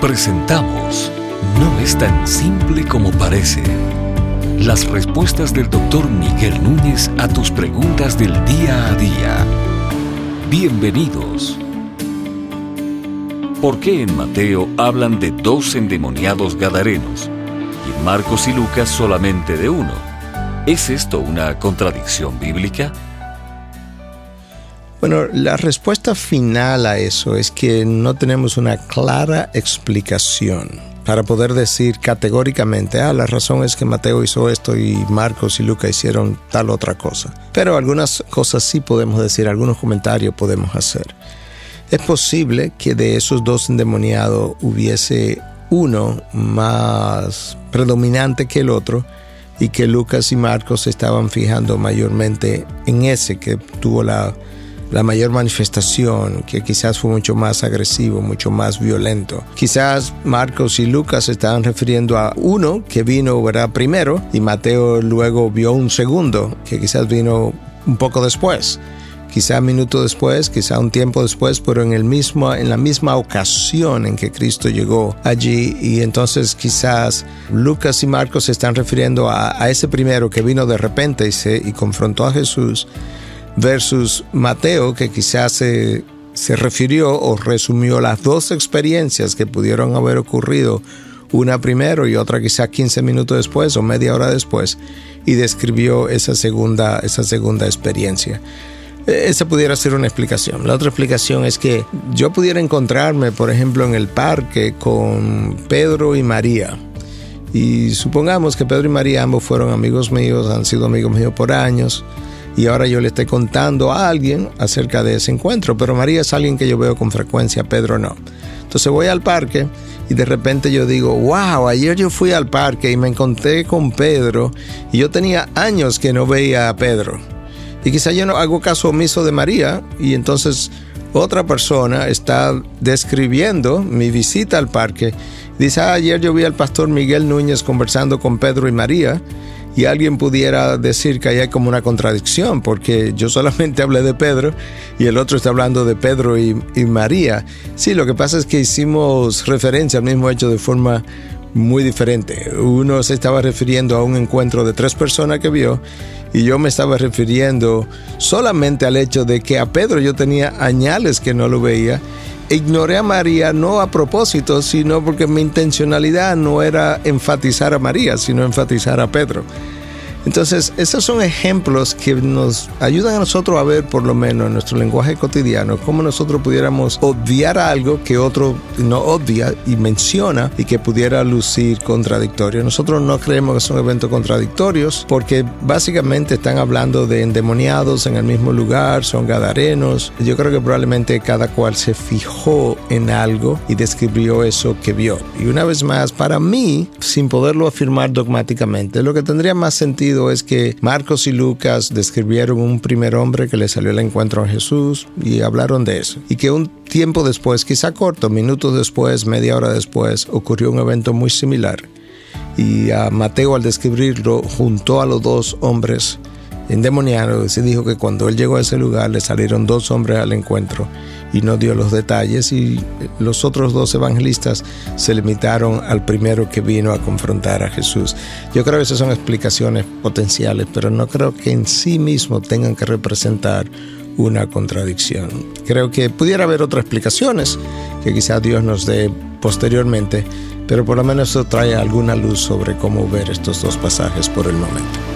Presentamos No es tan simple como parece. Las respuestas del doctor Miguel Núñez a tus preguntas del día a día. Bienvenidos. ¿Por qué en Mateo hablan de dos endemoniados gadarenos y en Marcos y Lucas solamente de uno? ¿Es esto una contradicción bíblica? Bueno, la respuesta final a eso es que no tenemos una clara explicación para poder decir categóricamente, ah, la razón es que Mateo hizo esto y Marcos y Lucas hicieron tal otra cosa. Pero algunas cosas sí podemos decir, algunos comentarios podemos hacer. Es posible que de esos dos endemoniados hubiese uno más predominante que el otro y que Lucas y Marcos estaban fijando mayormente en ese que tuvo la la mayor manifestación, que quizás fue mucho más agresivo, mucho más violento. Quizás Marcos y Lucas estaban refiriendo a uno que vino ¿verdad? primero y Mateo luego vio un segundo que quizás vino un poco después. Quizá minuto después, quizá un tiempo después, pero en, el mismo, en la misma ocasión en que Cristo llegó allí. Y entonces quizás Lucas y Marcos se están refiriendo a, a ese primero que vino de repente y, se, y confrontó a Jesús versus Mateo, que quizás se, se refirió o resumió las dos experiencias que pudieron haber ocurrido, una primero y otra quizás 15 minutos después o media hora después, y describió esa segunda, esa segunda experiencia. E, esa pudiera ser una explicación. La otra explicación es que yo pudiera encontrarme, por ejemplo, en el parque con Pedro y María. Y supongamos que Pedro y María ambos fueron amigos míos, han sido amigos míos por años y ahora yo le estoy contando a alguien acerca de ese encuentro, pero María es alguien que yo veo con frecuencia, Pedro no. Entonces voy al parque y de repente yo digo, wow, ayer yo fui al parque y me encontré con Pedro y yo tenía años que no veía a Pedro. Y quizá yo no hago caso omiso de María y entonces otra persona está describiendo mi visita al parque. Dice, ah, ayer yo vi al pastor Miguel Núñez conversando con Pedro y María y alguien pudiera decir que hay como una contradicción, porque yo solamente hablé de Pedro y el otro está hablando de Pedro y, María. Sí, lo que pasa es que hicimos referencia al mismo hecho de forma muy diferente. Uno se estaba refiriendo a un encuentro de tres personas que vio y yo me estaba refiriendo solamente al hecho de que a Pedro yo tenía añales que no lo veía ignoré a María no a propósito, sino porque mi intencionalidad no era enfatizar a María, sino enfatizar a Pedro. Entonces, esos son ejemplos que nos ayudan a nosotros a ver, por lo menos en nuestro lenguaje cotidiano, cómo nosotros pudiéramos obviar algo que otro no obvia y menciona y que pudiera lucir contradictorio. Nosotros no creemos que son eventos contradictorios porque básicamente están hablando de endemoniados en el mismo lugar, son gadarenos. Yo creo que probablemente cada cual se fijó en algo y describió eso que vio. Y una vez más, para mí, sin poderlo afirmar dogmáticamente, lo que tendría más sentido es que Marcos y Lucas describieron un primer hombre que le salió el encuentro a Jesús y hablaron de eso. Y que un tiempo después, quizá corto, minutos después, media hora después, ocurrió un evento muy similar. Y a Mateo al describirlo juntó a los dos hombres endemoniados y se dijo que cuando él llegó a ese lugar le salieron dos hombres al encuentro y no dio los detalles y los otros dos evangelistas se limitaron al primero que vino a confrontar a Jesús. Yo creo que esas son explicaciones potenciales, pero no creo que en sí mismo tengan que representar una contradicción. Creo que pudiera haber otras explicaciones que quizá Dios nos dé posteriormente, pero por lo menos eso trae alguna luz sobre cómo ver estos dos pasajes por el momento.